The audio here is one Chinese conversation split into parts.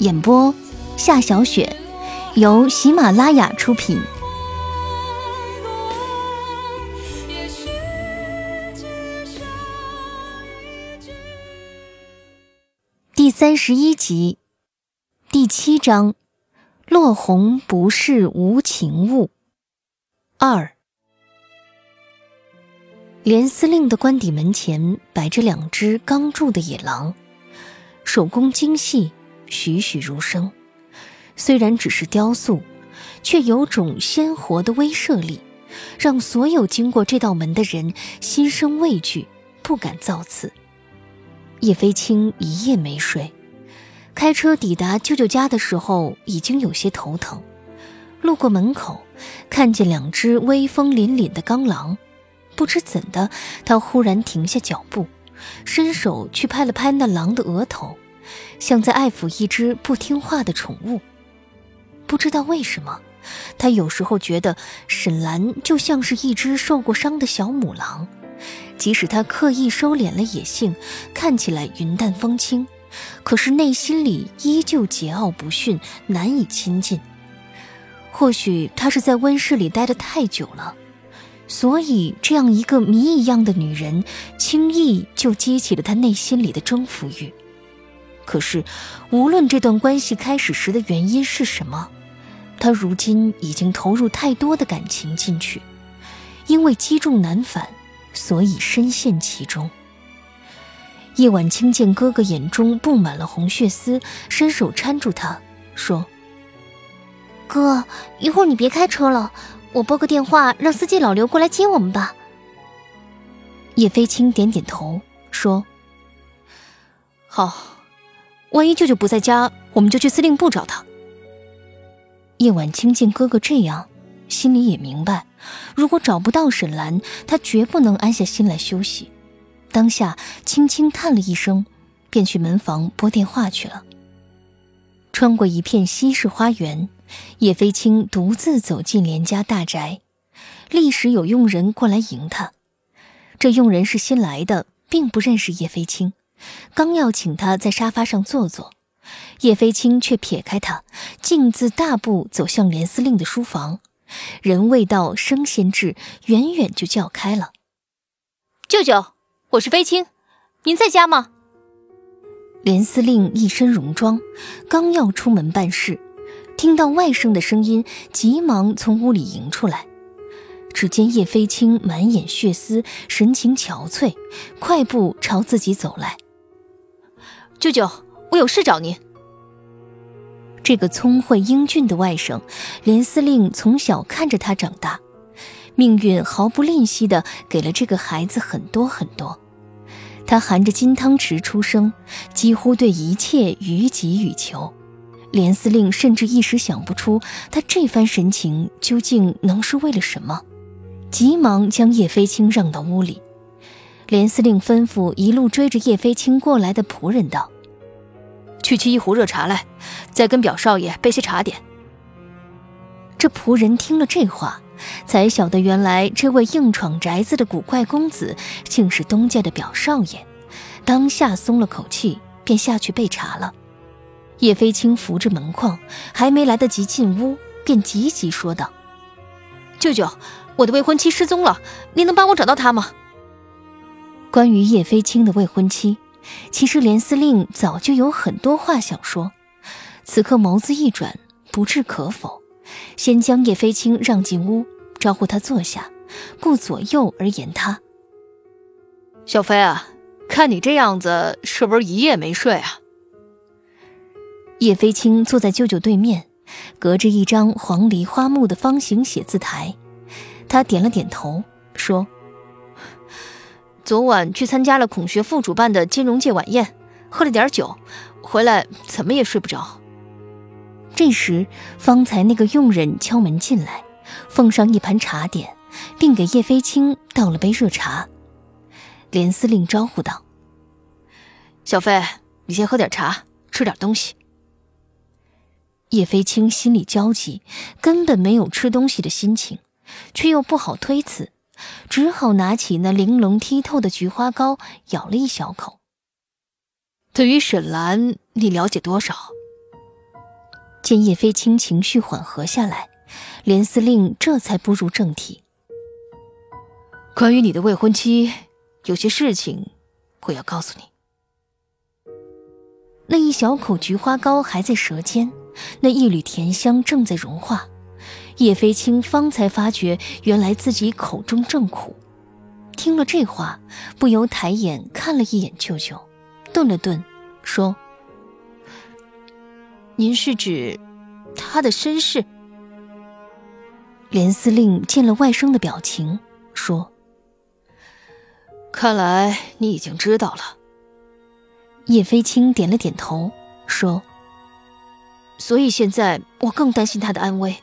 演播：夏小雪，由喜马拉雅出品。第三十一集，第七章：落红不是无情物。二，连司令的官邸门前摆着两只刚铸的野狼，手工精细。栩栩如生，虽然只是雕塑，却有种鲜活的威慑力，让所有经过这道门的人心生畏惧，不敢造次。叶飞青一夜没睡，开车抵达舅舅家的时候已经有些头疼。路过门口，看见两只威风凛凛的钢狼，不知怎的，他忽然停下脚步，伸手去拍了拍那狼的额头。像在爱抚一只不听话的宠物。不知道为什么，他有时候觉得沈兰就像是一只受过伤的小母狼，即使他刻意收敛了野性，看起来云淡风轻，可是内心里依旧桀骜不驯，难以亲近。或许他是在温室里待得太久了，所以这样一个谜一样的女人，轻易就激起了他内心里的征服欲。可是，无论这段关系开始时的原因是什么，他如今已经投入太多的感情进去，因为积重难返，所以深陷其中。叶晚清见哥哥眼中布满了红血丝，伸手搀住他，说：“哥，一会儿你别开车了，我拨个电话让司机老刘过来接我们吧。”叶飞青点点头，说：“好。”万一舅舅不在家，我们就去司令部找他。叶晚清见哥哥这样，心里也明白，如果找不到沈兰，他绝不能安下心来休息。当下轻轻叹了一声，便去门房拨电话去了。穿过一片西式花园，叶飞青独自走进连家大宅，立时有佣人过来迎他。这佣人是新来的，并不认识叶飞青。刚要请他在沙发上坐坐，叶飞青却撇开他，径自大步走向连司令的书房。人未到，声先至，远远就叫开了：“舅舅，我是飞青，您在家吗？”连司令一身戎装，刚要出门办事，听到外甥的声音，急忙从屋里迎出来。只见叶飞青满眼血丝，神情憔悴，快步朝自己走来。舅舅，我有事找您。这个聪慧英俊的外甥，连司令从小看着他长大，命运毫不吝惜的给了这个孩子很多很多。他含着金汤匙出生，几乎对一切予给予求。连司令甚至一时想不出他这番神情究竟能是为了什么，急忙将叶飞青让到屋里。连司令吩咐一路追着叶飞青过来的仆人道：“去沏一壶热茶来，再跟表少爷备些茶点。”这仆人听了这话，才晓得原来这位硬闯宅子的古怪公子竟是东家的表少爷，当下松了口气，便下去备茶了。叶飞青扶着门框，还没来得及进屋，便急急说道：“舅舅，我的未婚妻失踪了，您能帮我找到她吗？”关于叶飞青的未婚妻，其实连司令早就有很多话想说。此刻眸子一转，不置可否，先将叶飞青让进屋，招呼他坐下，顾左右而言他：“小飞啊，看你这样子，是不是一夜没睡啊？”叶飞青坐在舅舅对面，隔着一张黄梨花木的方形写字台，他点了点头，说：“昨晚去参加了孔学副主办的金融界晚宴，喝了点酒，回来怎么也睡不着。”这时，方才那个佣人敲门进来，奉上一盘茶点，并给叶飞青倒了杯热茶。连司令招呼道：“小飞，你先喝点茶，吃点东西。”叶飞青心里焦急，根本没有吃东西的心情，却又不好推辞，只好拿起那玲珑剔透的菊花糕，咬了一小口。对于沈兰，你了解多少？见叶飞青情绪缓和下来，连司令这才步入正题。关于你的未婚妻，有些事情我要告诉你。那一小口菊花糕还在舌尖。那一缕甜香正在融化，叶飞青方才发觉，原来自己口中正苦。听了这话，不由抬眼看了一眼舅舅，顿了顿，说：“您是指他的身世？”连司令见了外甥的表情，说：“看来你已经知道了。”叶飞青点了点头，说。所以现在我更担心他的安危。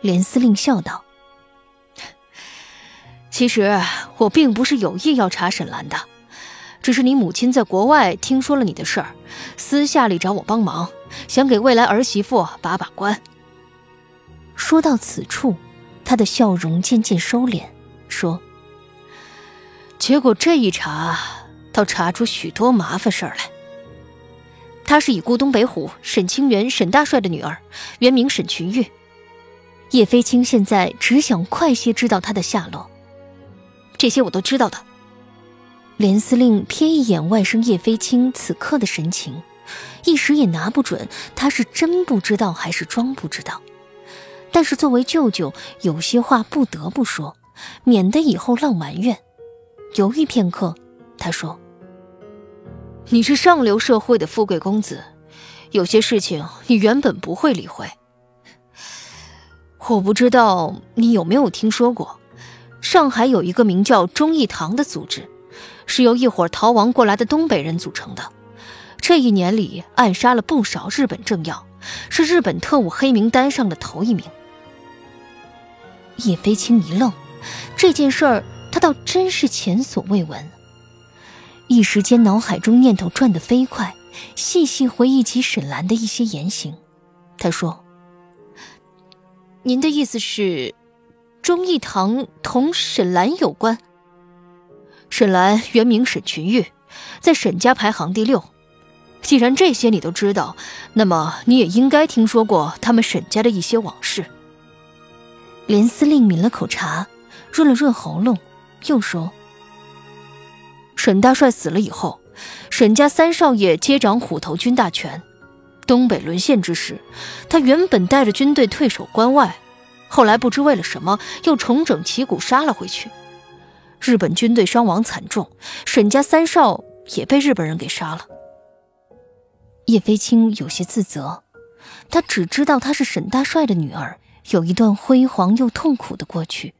连司令笑道：“其实我并不是有意要查沈兰的，只是你母亲在国外听说了你的事儿，私下里找我帮忙，想给未来儿媳妇把把关。”说到此处，他的笑容渐渐收敛，说：“结果这一查，倒查出许多麻烦事儿来。”她是已故东北虎沈清源沈大帅的女儿，原名沈群玉。叶飞青现在只想快些知道他的下落。这些我都知道的。连司令瞥一眼外甥叶飞青此刻的神情，一时也拿不准他是真不知道还是装不知道。但是作为舅舅，有些话不得不说，免得以后落埋怨。犹豫片刻，他说。你是上流社会的富贵公子，有些事情你原本不会理会。我不知道你有没有听说过，上海有一个名叫忠义堂的组织，是由一伙逃亡过来的东北人组成的。这一年里暗杀了不少日本政要，是日本特务黑名单上的头一名。叶飞青一愣，这件事儿他倒真是前所未闻。一时间，脑海中念头转得飞快，细细回忆起沈兰的一些言行。他说：“您的意思是，忠义堂同沈兰有关？沈兰原名沈群玉，在沈家排行第六。既然这些你都知道，那么你也应该听说过他们沈家的一些往事。”连司令抿了口茶，润了润喉咙，又说。沈大帅死了以后，沈家三少爷接掌虎头军大权。东北沦陷之时，他原本带着军队退守关外，后来不知为了什么又重整旗鼓杀了回去。日本军队伤亡惨重，沈家三少也被日本人给杀了。叶飞青有些自责，他只知道她是沈大帅的女儿，有一段辉煌又痛苦的过去。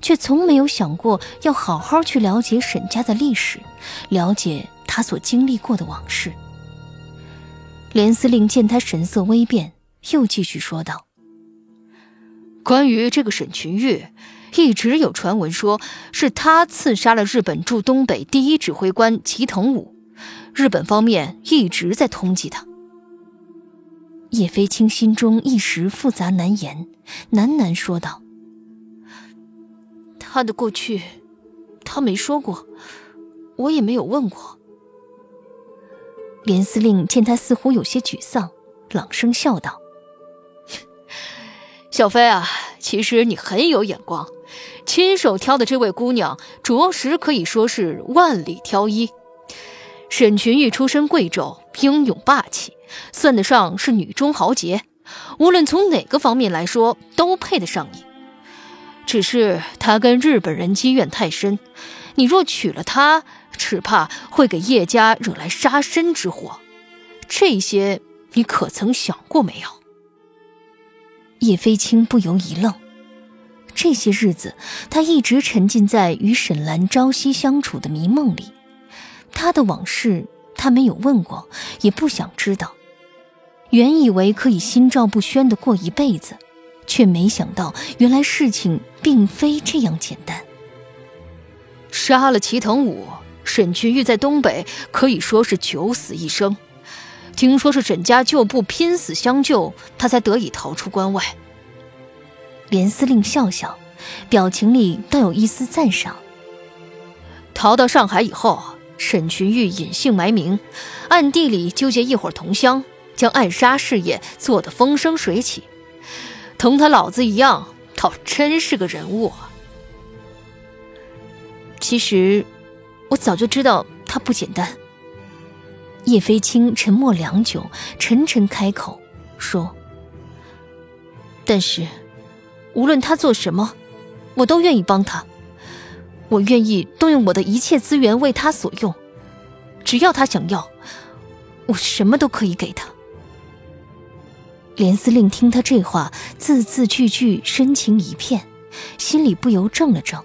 却从没有想过要好好去了解沈家的历史，了解他所经历过的往事。连司令见他神色微变，又继续说道：“关于这个沈群玉，一直有传闻说是他刺杀了日本驻东北第一指挥官齐藤武，日本方面一直在通缉他。”叶飞青心中一时复杂难言，喃喃说道。他的过去，他没说过，我也没有问过。连司令见他似乎有些沮丧，朗声笑道：“小飞啊，其实你很有眼光，亲手挑的这位姑娘，着实可以说是万里挑一。沈群玉出身贵胄，英勇霸气，算得上是女中豪杰。无论从哪个方面来说，都配得上你。只是他跟日本人积怨太深，你若娶了她，只怕会给叶家惹来杀身之祸。这些你可曾想过没有？叶飞青不由一愣。这些日子，他一直沉浸在与沈兰朝夕相处的迷梦里，他的往事他没有问过，也不想知道。原以为可以心照不宣的过一辈子，却没想到原来事情并非这样简单。杀了齐藤武，沈群玉在东北可以说是九死一生。听说是沈家旧部拼死相救，他才得以逃出关外。连司令笑笑，表情里倒有一丝赞赏。逃到上海以后，沈群玉隐姓埋名，暗地里纠结一伙同乡，将暗杀事业做得风生水起。同他老子一样，倒真是个人物。其实，我早就知道他不简单。叶飞青沉默良久，沉沉开口说：“但是。”无论他做什么，我都愿意帮他。我愿意动用我的一切资源为他所用，只要他想要，我什么都可以给他。连司令听他这话，字字句句深情一片，心里不由怔了怔，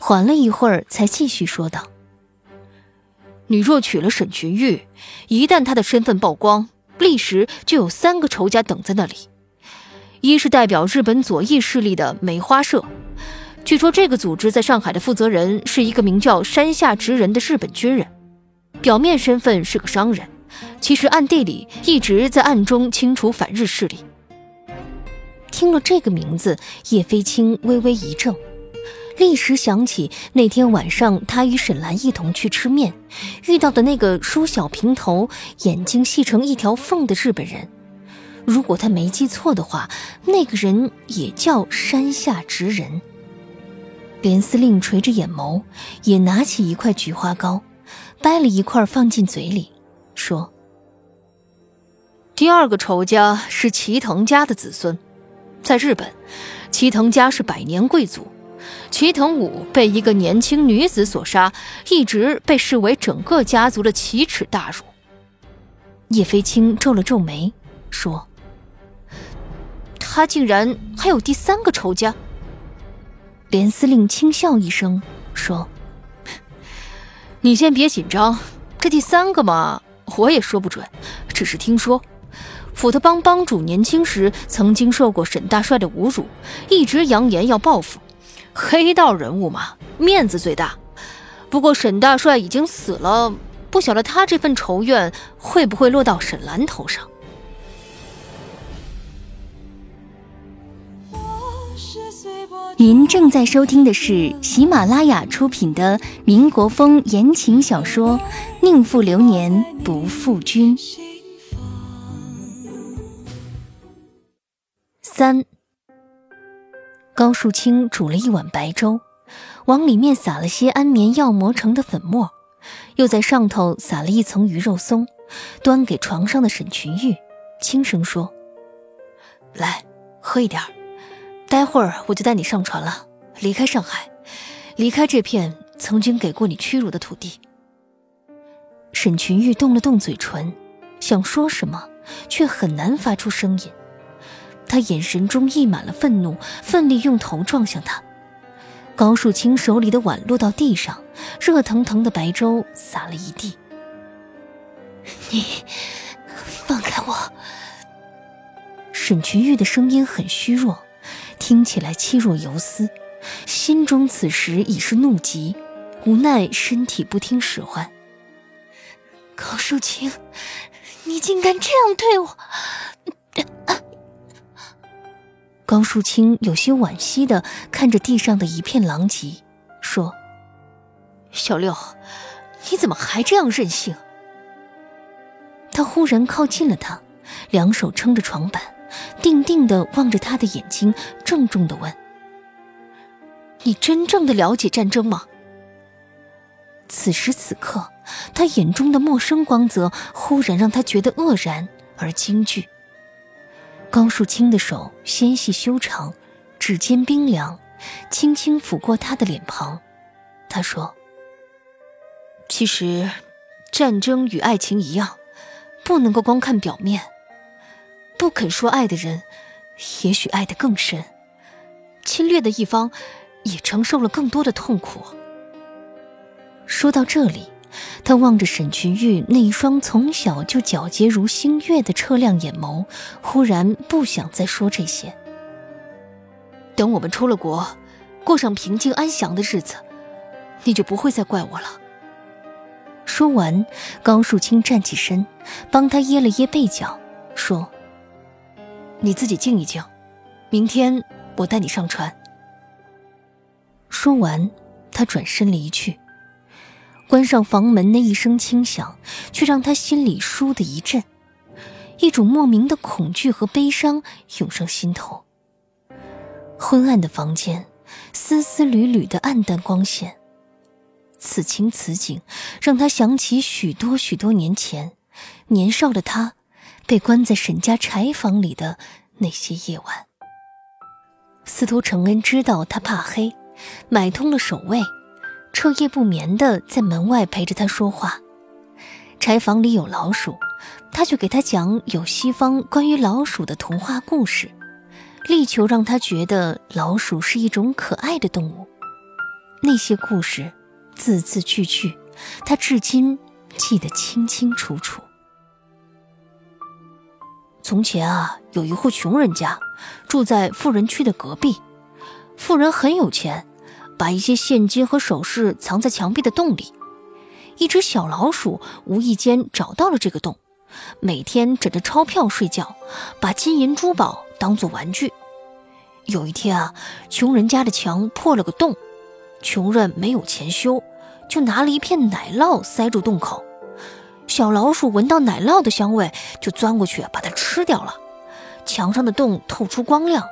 缓了一会儿，才继续说道：“你若娶了沈群玉，一旦他的身份曝光，立时就有三个仇家等在那里。”一是代表日本左翼势力的梅花社，据说这个组织在上海的负责人是一个名叫山下直人的日本军人，表面身份是个商人，其实暗地里一直在暗中清除反日势力。听了这个名字，叶飞青微微一怔，立时想起那天晚上他与沈兰一同去吃面，遇到的那个梳小平头、眼睛细成一条缝的日本人。如果他没记错的话，那个人也叫山下直人。连司令垂着眼眸，也拿起一块菊花糕，掰了一块放进嘴里，说：“第二个仇家是齐藤家的子孙，在日本，齐藤家是百年贵族。齐藤武被一个年轻女子所杀，一直被视为整个家族的奇耻大辱。”叶飞青皱了皱眉，说。他竟然还有第三个仇家。连司令轻笑一声说：“你先别紧张，这第三个嘛，我也说不准，只是听说，斧头帮帮主年轻时曾经受过沈大帅的侮辱，一直扬言要报复。黑道人物嘛，面子最大。不过沈大帅已经死了，不晓得他这份仇怨会不会落到沈兰头上。”您正在收听的是喜马拉雅出品的民国风言情小说《宁负流年不负君》三。高树清煮了一碗白粥，往里面撒了些安眠药磨成的粉末，又在上头撒了一层鱼肉松，端给床上的沈群玉，轻声说：“来，喝一点。”待会儿我就带你上船了，离开上海，离开这片曾经给过你屈辱的土地。沈群玉动了动嘴唇，想说什么，却很难发出声音。他眼神中溢满了愤怒，奋力用头撞向他。高树清手里的碗落到地上，热腾腾的白粥洒了一地。你放开我！沈群玉的声音很虚弱。听起来气若游丝，心中此时已是怒极，无奈身体不听使唤。高树清，你竟敢这样对我！高树清有些惋惜的看着地上的一片狼藉，说：“小六，你怎么还这样任性？”他忽然靠近了他，两手撑着床板。定定的望着他的眼睛，郑重的问：“你真正的了解战争吗？”此时此刻，他眼中的陌生光泽忽然让他觉得愕然而惊惧。高树清的手纤细修长，指尖冰凉，轻轻抚过他的脸庞。他说：“其实，战争与爱情一样，不能够光看表面。不肯说爱的人，也许爱得更深。侵略的一方，也承受了更多的痛苦。”说到这里，他望着沈群玉那一双从小就皎洁如星月的澈亮眼眸，忽然不想再说这些。等我们出了国，过上平静安详的日子，你就不会再怪我了。说完，高树清站起身，帮他掖了掖被角，说：“你自己静一静，明天我带你上船。”说完，他转身离去。关上房门那一声轻响，却让他心里倏的一震，一种莫名的恐惧和悲伤涌上心头。昏暗的房间，丝丝缕缕的暗淡光线，此情此景，让他想起许多许多年前，年少的他，被关在沈家柴房里的那些夜晚。司徒承恩知道他怕黑，买通了守卫。彻夜不眠的在门外陪着他说话，柴房里有老鼠，他就给他讲有西方关于老鼠的童话故事，力求让他觉得老鼠是一种可爱的动物。那些故事，字字句句，他至今记得清清楚楚。从前啊，有一户穷人家，住在富人区的隔壁，富人很有钱。把一些现金和首饰藏在墙壁的洞里，一只小老鼠无意间找到了这个洞，每天枕着钞票睡觉，把金银珠宝当做玩具。有一天啊，穷人家的墙破了个洞，穷人没有钱修，就拿了一片奶酪塞住洞口。小老鼠闻到奶酪的香味，就钻过去把它吃掉了。墙上的洞透出光亮，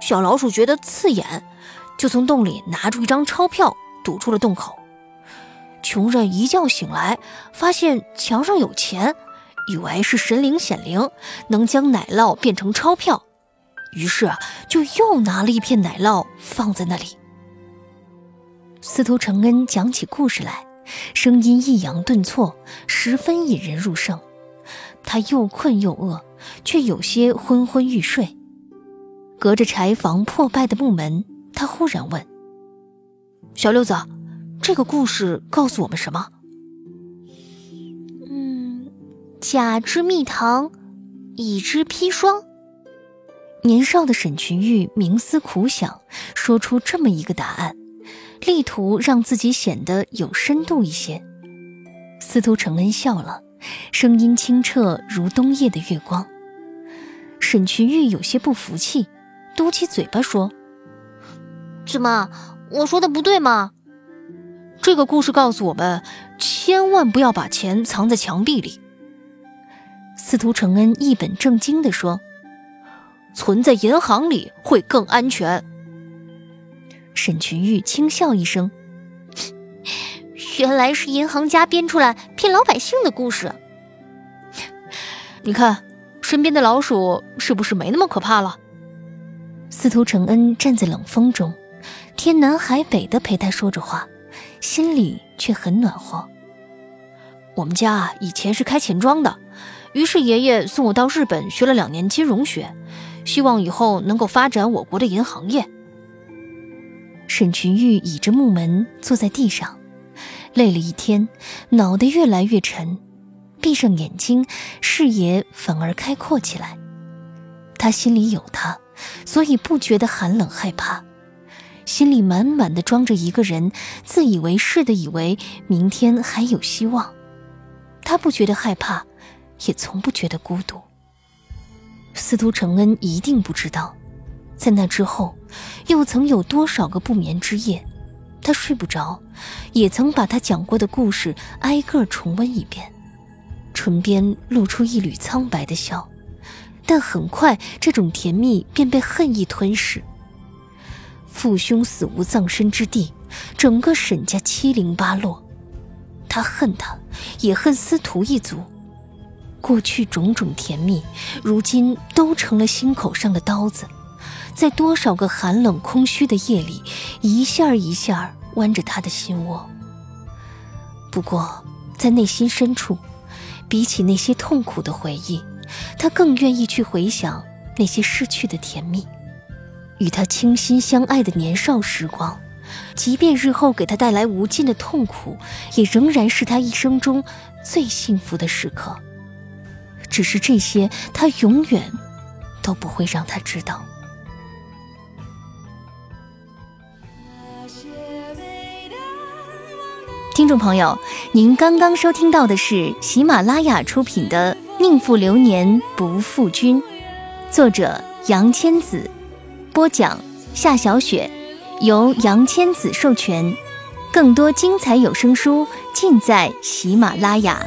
小老鼠觉得刺眼。就从洞里拿出一张钞票，堵住了洞口。穷人一觉醒来，发现墙上有钱，以为是神灵显灵，能将奶酪变成钞票，于是就又拿了一片奶酪放在那里。司徒承恩讲起故事来，声音抑扬顿挫，十分引人入胜。他又困又饿，却有些昏昏欲睡。隔着柴房破败的木门。他忽然问：“小六子，这个故事告诉我们什么？”“嗯，甲之蜜糖，乙之砒霜。”年少的沈群玉冥思苦想，说出这么一个答案，力图让自己显得有深度一些。司徒承恩笑了，声音清澈如冬夜的月光。沈群玉有些不服气，嘟起嘴巴说。怎么，我说的不对吗？这个故事告诉我们，千万不要把钱藏在墙壁里。司徒承恩一本正经地说：“存在银行里会更安全。”沈群玉轻笑一声：“ 原来是银行家编出来骗老百姓的故事。你看，身边的老鼠是不是没那么可怕了？”司徒承恩站在冷风中。天南海北的陪他说着话，心里却很暖和。我们家以前是开钱庄的，于是爷爷送我到日本学了两年金融学，希望以后能够发展我国的银行业。沈群玉倚着木门坐在地上，累了一天，脑袋越来越沉，闭上眼睛，视野反而开阔起来。他心里有他，所以不觉得寒冷害怕。心里满满的装着一个人，自以为是的以为明天还有希望。他不觉得害怕，也从不觉得孤独。司徒承恩一定不知道，在那之后，又曾有多少个不眠之夜，他睡不着，也曾把他讲过的故事挨个重温一遍，唇边露出一缕苍白的笑，但很快，这种甜蜜便被恨意吞噬。父兄死无葬身之地，整个沈家七零八落，他恨他，也恨司徒一族。过去种种甜蜜，如今都成了心口上的刀子，在多少个寒冷空虚的夜里，一下一下剜着他的心窝。不过，在内心深处，比起那些痛苦的回忆，他更愿意去回想那些逝去的甜蜜，与他倾心相爱的年少时光。即便日后给他带来无尽的痛苦，也仍然是他一生中最幸福的时刻。只是这些，他永远都不会让他知道。听众朋友，您刚刚收听到的是喜马拉雅出品的《宁负流年不负君》，作者杨千子，播讲夏小雪。由杨千子授权，更多精彩有声书尽在喜马拉雅。